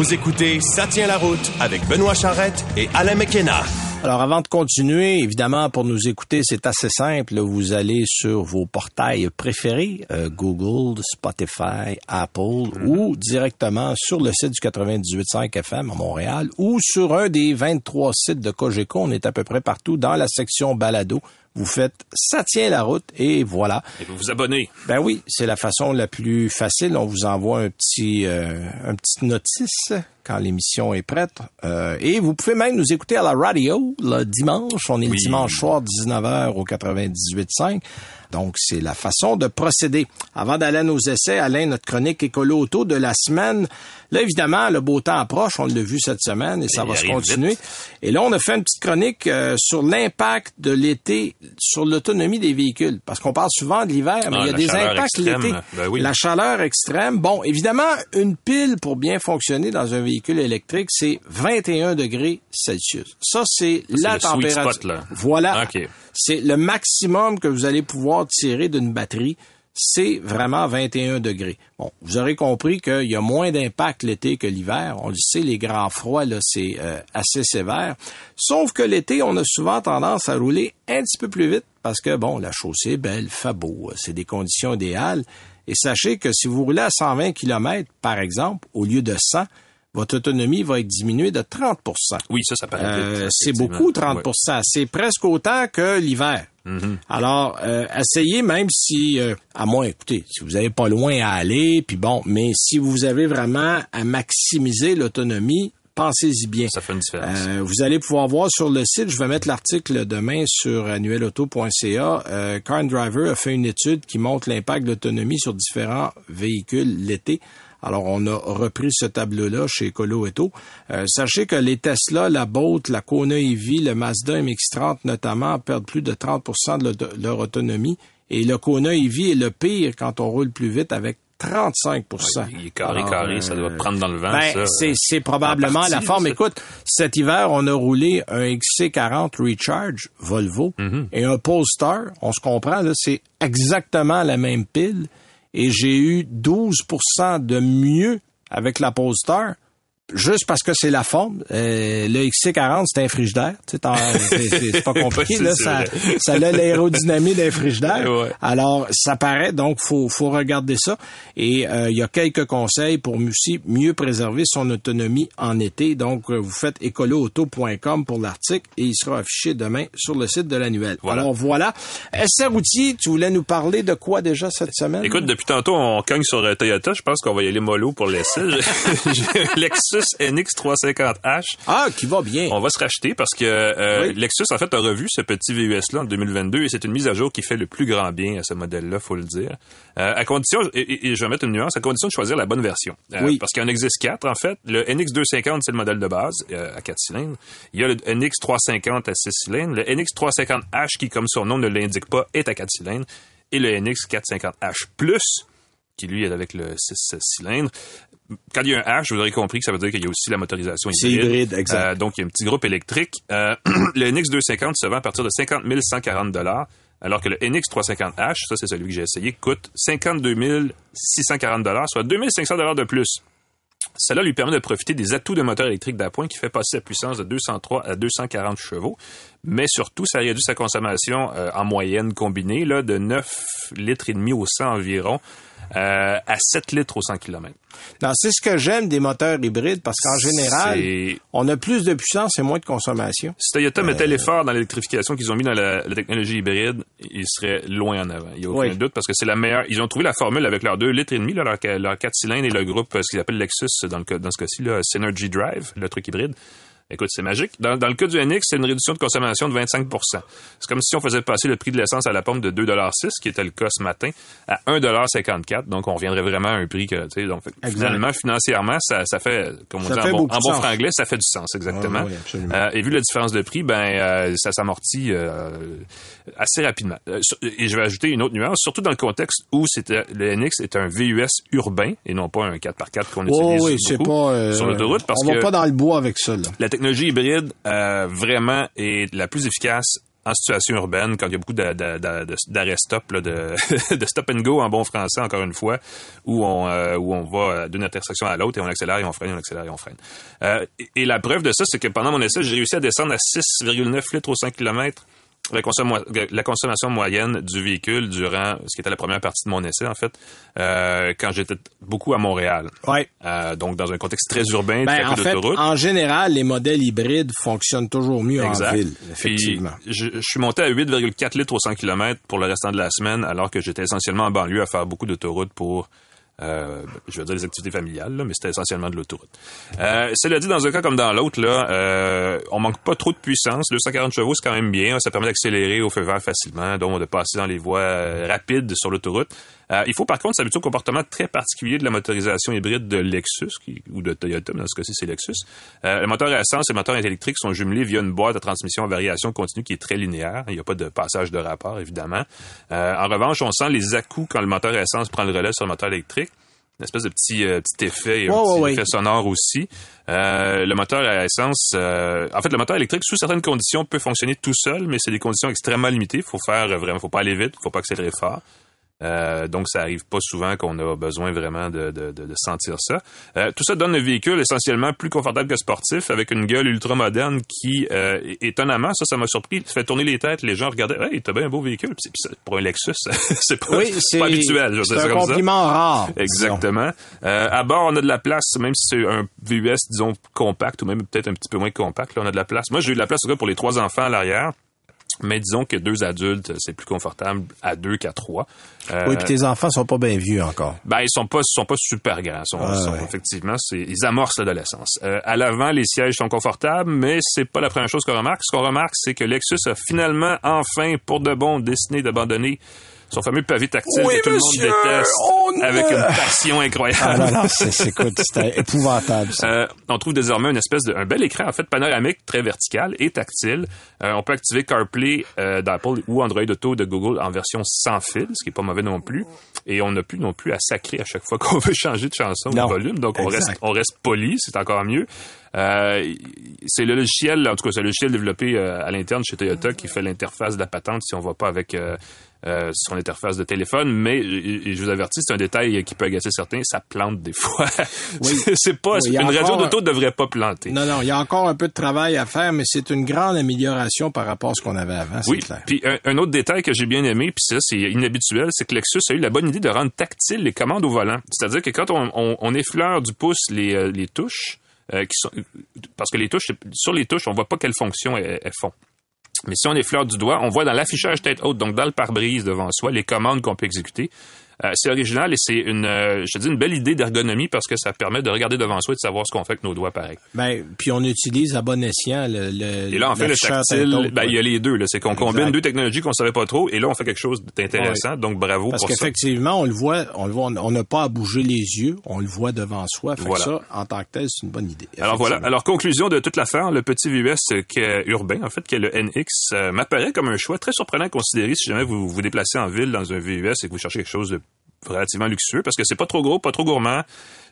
Vous écoutez Ça tient la route avec Benoît Charrette et Alain McKenna. Alors, avant de continuer, évidemment, pour nous écouter, c'est assez simple. Vous allez sur vos portails préférés, euh, Google, Spotify, Apple, ou directement sur le site du 98.5 FM à Montréal, ou sur un des 23 sites de Cogeco. On est à peu près partout dans la section balado. Vous faites Ça tient la route et voilà. Et vous vous abonnez. Ben oui, c'est la façon la plus facile. On vous envoie un petit euh, un petit notice quand l'émission est prête. Euh, et vous pouvez même nous écouter à la radio le dimanche. On est le dimanche soir 19h au 98.5. Donc, c'est la façon de procéder. Avant d'aller à nos essais, Alain, notre chronique écolo auto de la semaine. Là, évidemment, le beau temps approche. On l'a vu cette semaine et ça Il va se continuer. vite. Et là, on a fait une petite chronique euh, sur l'impact de l'été sur l'autonomie des véhicules. Parce qu'on parle souvent de l'hiver, mais Ah, il y a des impacts l'été. Ben oui. La chaleur extrême. Bon, évidemment, une pile pour bien fonctionner dans un véhicule électrique, c'est 21 degrés Celsius. Ça, c'est la température. spot, là. Voilà. OK. C'est le maximum que vous allez pouvoir tirer d'une batterie. C'est vraiment 21 degrés. Bon, vous aurez compris qu'il y a moins d'impact l'été que l'hiver. On le sait, les grands froids, là, c'est euh, assez sévère. Sauf que l'été, on a souvent tendance à rouler un petit peu plus vite parce que, bon, la chaussée est belle, fait beau, c'est des conditions idéales. Et sachez que si vous roulez à 120 km, par exemple, au lieu de 100, votre autonomie va être diminuée de 30% Oui, ça, ça paraît euh, c'est beaucoup, 30 Ouais. C'est presque autant que l'hiver. Alors, euh, essayez même si, euh, à moins, écoutez, si vous n'avez pas loin à aller, puis bon, mais si vous avez vraiment à maximiser l'autonomie, pensez-y bien. Ça fait une différence. Euh, vous allez pouvoir voir sur le site, je vais mettre l'article demain sur annuelauto.ca. Euh, Car and Driver a fait une étude qui montre l'impact de l'autonomie sur différents véhicules l'été. Alors, on a repris ce tableau-là chez Ecolo Auto. Euh, sachez que les Tesla, la Bolt, la Kona EV, le Mazda MX-30 notamment perdent plus de 30 de leur- de leur autonomie. Et le Kona EV est le pire quand on roule plus vite avec 35 Il est carré, Alors, carré, ça doit euh, prendre dans le vent, ben, ça. c'est, probablement partie, la forme. Écoute, cet hiver, on a roulé un XC40 Recharge Volvo Mm-hmm. et un Polestar. On se comprend, là, c'est exactement la même pile. Et j'ai eu 12% de mieux avec la. Juste parce que c'est la forme. Euh, le XC40, c'est un frigidaire. C'est pas compliqué. là, ça, ça a l'aérodynamie d'un frigidaire. Alors, ça paraît, donc faut, faut regarder ça. Et euh, il y a quelques conseils pour aussi mieux préserver son autonomie en été. Donc, euh, vous faites écoloauto.com pour l'article et il sera affiché demain sur le site de l'annuel. Alors voilà. SR Routier, tu voulais nous parler de quoi déjà cette semaine? Écoute, depuis tantôt, on cogne sur Toyota. Je pense qu'on va y aller mollo pour l'essai. Lexus NX350H. Ah, qui va bien. On va se racheter parce que euh, Lexus, en fait, a revu ce petit VUS-là en 2022 et c'est une mise à jour qui fait le plus grand bien à ce modèle-là, faut le dire. Euh, à condition, et, je vais mettre une nuance, à condition de choisir la bonne version. Euh, oui. Parce qu'il en existe quatre, en fait. Le NX250, c'est le modèle de base à quatre cylindres. Il y a le NX350 à six cylindres. Le NX350H, qui, comme son nom ne l'indique pas, est à quatre cylindres. Et le NX450H+, qui lui est avec le 6 cylindres quand il y a un H, vous aurez compris que ça veut dire qu'il y a aussi la motorisation hybride. hybride, exact. Euh, donc, il y a un petit groupe électrique. Euh, le NX250 se vend à partir de 50 140 alors que le NX350H, ça c'est celui que j'ai essayé, coûte 52 640 soit 2500 de plus. Cela lui permet de profiter des atouts de moteur électrique d'appoint qui fait passer la puissance de 203 à 240 chevaux, mais surtout ça réduit sa consommation euh, en moyenne combinée là, de 9 litres et demi au 100 environ euh, à 7 litres au 100 km. c'est ce que j'aime des moteurs hybrides parce qu'en général, on a plus de puissance et moins de consommation. Si Toyota mettait euh, l'effort dans l'électrification qu'ils ont mis dans la, technologie hybride, ils seraient loin en avant. Il n'y a aucun doute parce que c'est la meilleure. Ils ont trouvé la formule avec leurs 2 litres et demi, leur, leur 4 cylindres et le groupe, ce qu'ils appellent Lexus dans, le, dans ce cas-ci, Synergy Drive, le truc hybride. Écoute, c'est magique. Dans, le cas du NX, c'est une réduction de consommation de 25% C'est comme si on faisait passer le prix de l'essence à la pompe de 2,6 qui était le cas ce matin, à 1,54 Donc, on reviendrait vraiment à un prix que, tu sais, donc, finalement, financièrement, ça, ça fait, comme on dit en bon, en franglais, ça fait du sens, exactement. euh, et vu la différence de prix, ben, euh, ça s'amortit euh, assez rapidement. Et je vais ajouter une autre nuance, surtout dans le contexte où c'était le NX est un VUS urbain et non pas un 4x4 qu'on utilise beaucoup sur l'autoroute. on va pas dans le bois avec ça, là technologie hybride euh, vraiment est la plus efficace en situation urbaine, quand il y a beaucoup d'arrêts stop, de, stop and go en bon français, encore une fois, où on, euh, où on va d'une intersection à l'autre et on accélère et on freine, on accélère et on freine. Euh, et, la preuve de ça, c'est que pendant mon essai, j'ai réussi à descendre à 6,9 litres au 100 km la, consommation moyenne du véhicule durant ce qui était la première partie de mon essai, en fait, euh, quand j'étais beaucoup à Montréal. Ouais. Euh, donc, dans un contexte très urbain, ben, très en fait, En général, les modèles hybrides fonctionnent toujours mieux en ville, effectivement. je, suis monté à 8,4 litres au 100 km pour le restant de la semaine, alors que j'étais essentiellement en banlieue à faire beaucoup d'autoroutes pour euh, je veux dire les activités familiales, mais c'était essentiellement de l'autoroute. Euh, cela dit, dans un cas comme dans l'autre, là, euh, on manque pas trop de puissance. 240 chevaux, c'est quand même bien. Ça permet d'accélérer au feu vert facilement, donc de passer dans les voies euh, rapides sur l'autoroute. Euh, il faut par contre s'habituer au comportement très particulier de la motorisation hybride de Lexus ou de Toyota, mais dans ce cas-ci c'est Lexus. Euh, le moteur à essence et le moteur électrique sont jumelés via une boîte de transmission en variation continue qui est très linéaire. Il n'y a pas de passage de rapport, évidemment. Euh, en revanche, on sent les à quand le moteur à essence prend le relais sur le moteur électrique une espèce de petit, petit effet, et un petit effet sonore aussi. le moteur à essence, en fait, le moteur électrique, sous certaines conditions, peut fonctionner tout seul, mais c'est des conditions extrêmement limitées. Il faut faire vraiment, faut pas aller vite, faut pas accélérer fort. Euh, donc, ça arrive pas souvent qu'on a besoin vraiment de, de, de, sentir ça. Euh, tout ça donne un véhicule essentiellement plus confortable que sportif, avec une gueule ultra moderne qui, euh, étonnamment, ça, ça m'a surpris, fait tourner les têtes. Les gens regardaient, hey, t'as bien un beau véhicule. pour un Lexus, c'est pas, pas habituel. C'est un compliment rare. Exactement. Euh, à bord, on a de la place, même si c'est un VUS, disons, compact, ou même peut-être un petit peu moins compact. Là, on a de la place. Moi, j'ai eu de la place pour les trois enfants à l'arrière. Mais disons que deux adultes, c'est plus confortable à deux qu'à trois. Euh, oui, puis tes enfants sont pas bien vieux encore. Ben ils sont pas sont pas super grands. Sont, ah, Effectivement, ils amorcent l'adolescence. Euh, à l'avant, les sièges sont confortables, mais c'est pas la première chose qu'on remarque. Ce qu'on remarque, c'est que Lexus a finalement, enfin, pour de bon, décidé d'abandonner son fameux pavé tactile que tout le monde déteste avec une passion incroyable. Ah non, c'est épouvantable. Ça. Euh, on trouve désormais une espèce de un bel écran en fait panoramique très vertical et tactile. Euh, on peut activer CarPlay euh, d'Apple ou Android Auto de Google en version sans fil, ce qui est pas mauvais non plus. Et on n'a plus non plus à sacrer à chaque fois qu'on veut changer de chanson ou de volume, donc on reste on reste poli, c'est encore mieux. Euh, c'est le logiciel, en tout cas, c'est le logiciel développé euh, à l'interne chez Toyota qui fait l'interface de la patente si on va pas avec euh, son interface de téléphone, mais je vous avertis, c'est un détail qui peut agacer certains, ça plante des fois. Oui. c'est pas Oui, une radio d'auto ne devrait pas planter. Non, non, il y a encore un peu de travail à faire, mais c'est une grande amélioration par rapport à ce qu'on avait avant, Oui, clair. puis un, un autre détail que j'ai bien aimé, puis ça c'est inhabituel, c'est que Lexus a eu la bonne idée de rendre tactile les commandes au volant. C'est-à-dire que quand on, on, on effleure du pouce les, euh, les touches, euh, qui sont, parce que les touches, sur les touches, on voit pas quelle fonction elles, elles font. Mais si on effleure du doigt, on voit dans l'affichage tête haute, donc dans le pare-brise devant soi, les commandes qu'on peut exécuter. Euh, c'est original et c'est une, euh, je te dis, une belle idée d'ergonomie parce que ça permet de regarder devant soi et de savoir ce qu'on fait avec nos doigts pareil. Ben, puis on utilise à bon escient le, le Et là, en fait, le tactile, ben, il y a les deux. C'est qu'on combine deux technologies qu'on savait pas trop et là, on fait quelque chose d'intéressant. Donc, bravo Parce pour ça. qu'effectivement, on le voit, on le voit, on n'a pas à bouger les yeux, on le voit devant soi. Fait que Voilà. ça, en tant que tel, c'est une bonne idée. Alors voilà. Alors conclusion de toute l'affaire, le petit VUS qui est urbain, en fait, qui est le NX, euh, m'apparaît comme un choix très surprenant à considérer si jamais vous vous déplacez en ville dans un VUS et que vous cherchez quelque chose de relativement luxueux parce que c'est pas trop gros, pas trop gourmand.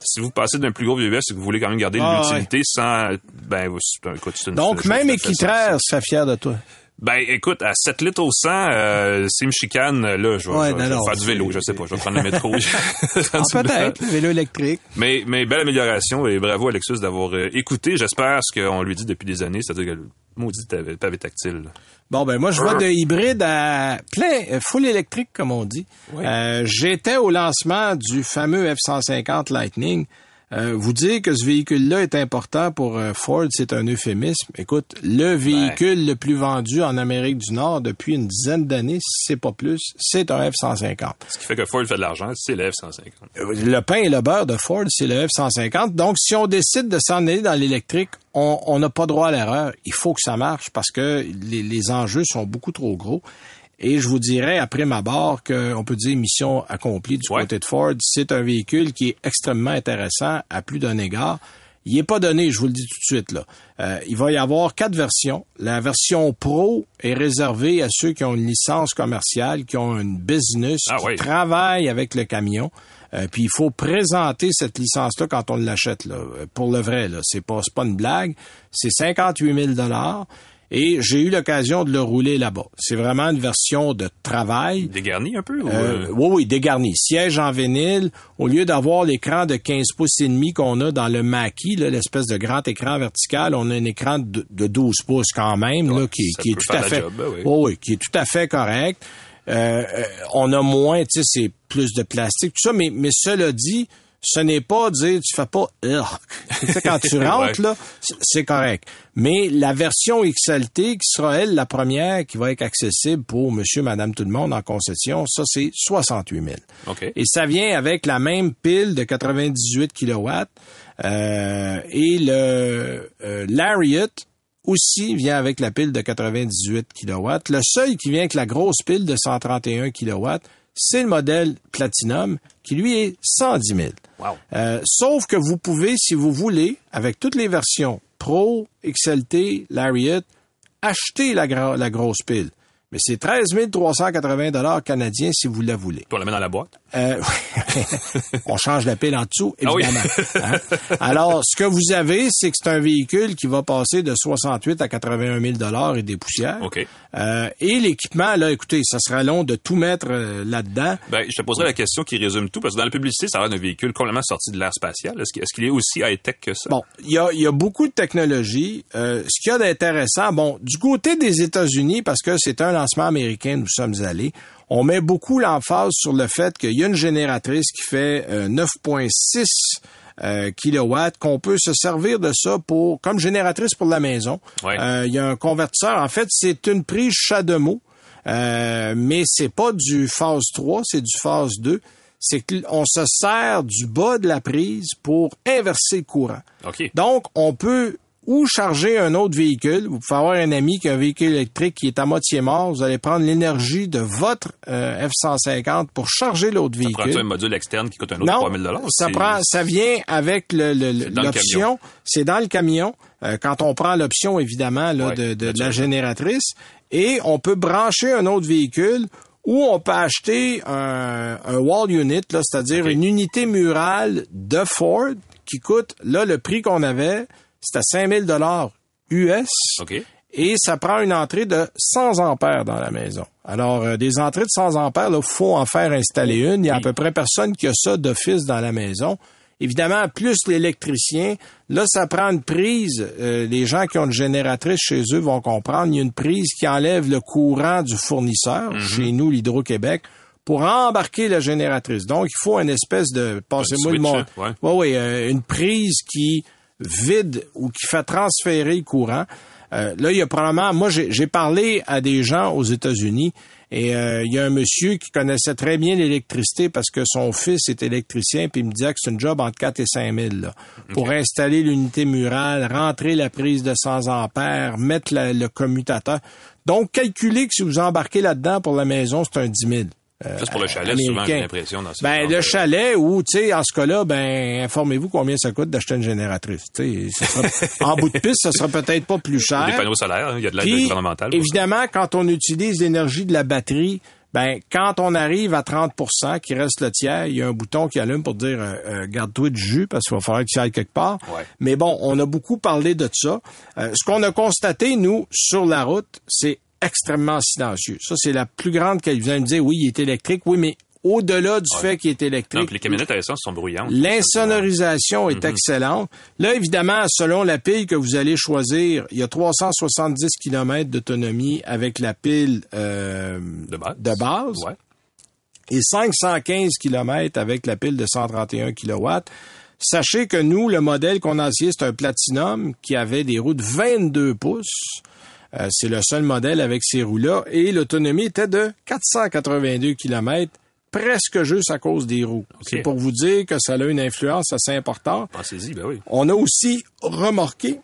Si vous passez d'un plus gros VUS et que vous voulez quand même garder Ah, l'utilité sans, ben, c'est un, écoute, c'est une- Donc, c'est une même à équitraire serait fier de toi. Ben, écoute, à 7 litres au 100, euh, s'il me chicane, là, je vais, Ouais, je vais- non, je vais non, faire du vélo, je sais pas, je vais prendre le métro. Ah, peut-être, le vélo électrique. Mais, mais belle amélioration et bravo Alexis d'avoir euh, écouté, j'espère, ce qu'on lui dit depuis des années, c'est-à-dire que maudit pavé pavé tactile. Bon, ben moi, je vois de hybride à plein, euh, full électrique, comme on dit. Euh, J'étais au lancement du fameux F-150 Lightning. Euh, vous dire que ce véhicule-là est important pour euh, Ford, c'est un euphémisme. Écoute, le véhicule le plus vendu en Amérique du Nord depuis une dizaine d'années, si c'est pas plus, c'est un F-150. Ce qui fait que Ford fait de l'argent, c'est le F-150. Euh, Le pain et le beurre de Ford, c'est le F-150. Donc, si on décide de s'en aller dans l'électrique, on on n'a pas droit à l'erreur. Il faut que ça marche parce que les, les enjeux sont beaucoup trop gros. Et je vous dirais, après ma barre, qu'on peut dire mission accomplie du Ouais. côté de Ford. C'est un véhicule qui est extrêmement intéressant à plus d'un égard. Il n'est pas donné, je vous le dis tout de suite. là. Euh, il va y avoir quatre versions. La version Pro est réservée à ceux qui ont une licence commerciale, qui ont une business, Ah qui oui. travaillent avec le camion. Euh, puis il faut présenter cette licence-là quand on l'achète. Là. Euh, Pour le vrai, là, c'est pas, c'est pas une blague. C'est 58 000 dollars. Et j'ai eu l'occasion de le rouler là-bas. C'est vraiment une version de travail. Dégarni un peu? Ou, Euh, euh, oui, oui, dégarni. Siège en vinyle. Au lieu d'avoir l'écran de 15 pouces et demi qu'on a dans le Mackie, l'espèce de grand écran vertical, on a un écran de, de 12 pouces quand même, là, qui, est tout à fait, job, ben oui. oui, oui, qui est tout à fait correct. Euh, euh, on a moins, tu sais, c'est plus de plastique, tout ça, mais, mais cela dit, ce n'est pas dire, tu fais pas, Ugh. tu sais, quand tu rentres, Ouais. là, c'est correct. Mais la version XLT, qui sera, elle, la première, qui va être accessible pour monsieur, madame, tout le monde en concession, ça, c'est 68 000. OK. Et ça vient avec la même pile de 98 kW. Euh, et le euh, Lariat aussi vient avec la pile de 98 kW. Le seul qui vient avec la grosse pile de 131 kW, c'est le modèle Platinum, qui lui est 110 000. Wow. Euh, sauf que vous pouvez, si vous voulez, avec toutes les versions Pro, XLT, Lariat, acheter la, la grosse pile. Mais c'est 13 380 dollars canadiens si vous la voulez. Puis on la met dans la boîte? Euh, on change la pile en dessous, Ah oui. évidemment. Hein? Alors, ce que vous avez, c'est que c'est un véhicule qui va passer de 68 à 81 000 dollars et des poussières. OK. Euh, et l'équipement, là, écoutez, ça sera long de tout mettre euh, là-dedans. Ben, je te poserai la question qui résume tout, parce que dans la publicité, ça a l'air d'un véhicule complètement sorti de l'air spatial. Est-ce qu'il est, aussi high-tech que ça? Bon, il y a, y a beaucoup de technologies. Euh, ce qu'il y a d'intéressant, bon, du côté des États-Unis, parce que c'est un lancement américain, nous sommes allés, on met beaucoup l'emphase sur le fait qu'il y a une génératrice qui fait euh, 9,6 euh, kilowatts, qu'on peut se servir de ça pour comme génératrice pour la maison. Ouais. Euh, il y a un convertisseur. En fait, c'est une prise Chademeau, euh, mais c'est pas du phase 3, c'est du phase 2. C'est qu'on se sert du bas de la prise pour inverser le courant. OK. Donc, on peut ou charger un autre véhicule. Vous pouvez avoir un ami qui a un véhicule électrique qui est à moitié mort. Vous allez prendre l'énergie de votre euh, F-150 pour charger l'autre véhicule. Prends-tu un module externe qui coûte un autre Non, 3000 dollars? ça prend, ça vient avec l'option. C'est dans le camion. Euh, quand on prend l'option, évidemment, là, Ouais, de, de- de la génératrice, et on peut brancher un autre véhicule ou on peut acheter un, un wall unit, là, c'est-à-dire une unité murale de Ford qui coûte, là, le prix qu'on avait, c'était 5000 dollars US. OK. et ça prend une entrée de 100 ampères dans la maison. Alors, euh, des entrées de 100 ampères, il faut en faire installer une. Il y a à peu près personne qui a ça d'office dans la maison. Évidemment, plus l'électricien, là, ça prend une prise. Euh, les gens qui ont une génératrice chez eux vont comprendre. Il y a une prise qui enlève le courant du fournisseur, Mhm. chez nous, l'Hydro-Québec, pour embarquer la génératrice. Donc, il faut une espèce de, passez-moi le hein, ouais. Ouais, oui, euh, une prise qui vide ou qui fait transférer le courant. Euh, là, il y a probablement, moi, j'ai parlé à des gens aux États-Unis et euh, il y a un monsieur qui connaissait très bien l'électricité parce que son fils est électricien, puis il me disait que c'est une job entre 4 et 5 000 là, pour installer l'unité murale, rentrer la prise de 100 ampères, mettre la- le commutateur. Donc, calculez que si vous embarquez là-dedans pour la maison, c'est un 10 000. Euh, Juste pour le chalet, souvent, j'ai l'impression. dans ce Ben, le de- chalet ou, tu sais, en ce cas-là, ben, informez-vous combien ça coûte d'acheter une génératrice. Tu sais, en bout de piste, ça sera peut-être pas plus cher. Des panneaux solaires, hein, il y a de l'aide gouvernementale. évidemment, quand on utilise l'énergie de la batterie, ben, quand on arrive à 30% qui reste le tiers, il y a un bouton qui allume pour dire euh, euh, garde-toi du jus parce qu'il va falloir qu'il aille quelque part. Ouais. Mais bon, on a beaucoup parlé de ça. Euh, ce qu'on a constaté, nous, sur la route, c'est extrêmement silencieux. Ça, c'est la plus grande qualité. Vous allez me dire, oui, il est électrique. Oui, mais au-delà du fait qu'il est électrique, puis les camionnettes à essence sont bruyantes. L'insonorisation est excellente. Là, évidemment, selon la pile que vous allez choisir, il y a 370 km d'autonomie avec la pile euh, De base. de base Ouais. et 515 km avec la pile de 131 kW. Sachez que nous, le modèle qu'on a essayé, c'est un Platinum qui avait des roues de 22 pouces. Euh, c'est le seul modèle avec ces roues-là. Et l'autonomie était de 482 km, presque juste à cause des roues. C'est pour vous dire que ça a une influence assez importante. Pensez-y, ben oui. On a aussi remarqué,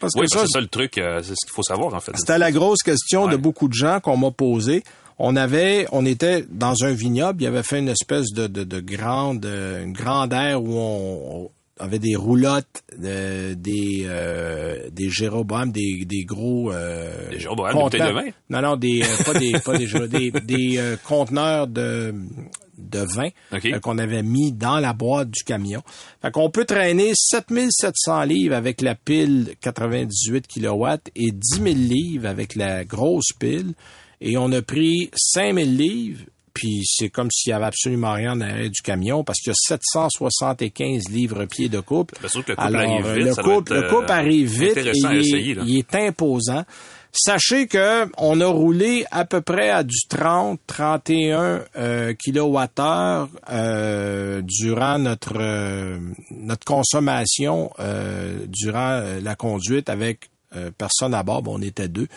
parce que Oui, ça, c'est ça le truc, euh, c'est ce qu'il faut savoir, en fait. c'était la grosse question de beaucoup de gens qu'on m'a posée. On avait, on était dans un vignoble, il avait fait une espèce de, de, de grande, euh, une grande aire où on, on avait des roulottes, euh, des euh, des Jéroboam, des, des gros euh, Des Jéroboam, de vin? Non, non, des euh, pas des pas des des, des euh, conteneurs de de vin OK. euh, qu'on avait mis dans la boîte du camion. Fait qu'on peut traîner 7700 livres avec la pile 98 kW et 10 000 livres avec la grosse pile. Et on a pris 5000 livres, puis c'est comme s'il y avait absolument rien en arrière du camion parce qu'il y a 775 livres pieds de couple. Que le couple Alors, arrive euh, vite, le ça doit couple, être, le couple euh, arrive vite et il, est- essayer, là. il est imposant. Sachez que on a roulé à peu près à du 30, 31 euh, kilowattheures euh, durant notre euh, notre consommation euh, durant la conduite avec euh, personne à bord. Bon, on était deux.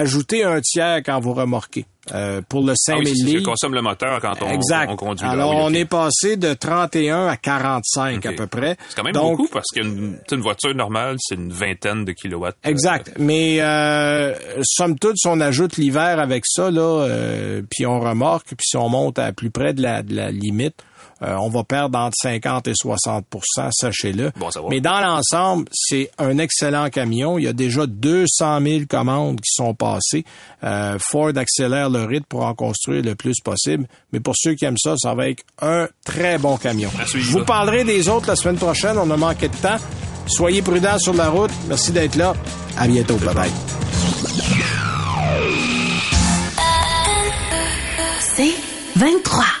Ajoutez un tiers quand vous remorquez. Euh, pour le Ah 5000 oui, c'est ce que livres. consomme le moteur quand on, exact. on conduit. là. Alors, Oui, on est passé de 31 à 45 à Ok. peu près. C'est quand même Donc, beaucoup parce qu'une une voiture normale, c'est une vingtaine de kilowatts. euh, Exact. Mais euh, somme toute, si on ajoute l'hiver avec ça, là, euh, puis on remorque, puis si on monte à plus près de la, de la limite, euh, on va perdre entre 50 et 60% sachez-le. Bon. Mais dans l'ensemble, c'est un excellent camion. Il y a déjà 200 000 commandes qui sont passées. Euh, Ford accélère le rythme pour en construire le plus possible. Mais pour ceux qui aiment ça, ça va être un très bon camion. Je vous parlerai des autres la semaine prochaine. On a manqué de temps. Soyez prudents sur la route. Merci d'être là. À bientôt. Bye bye. C'est 23.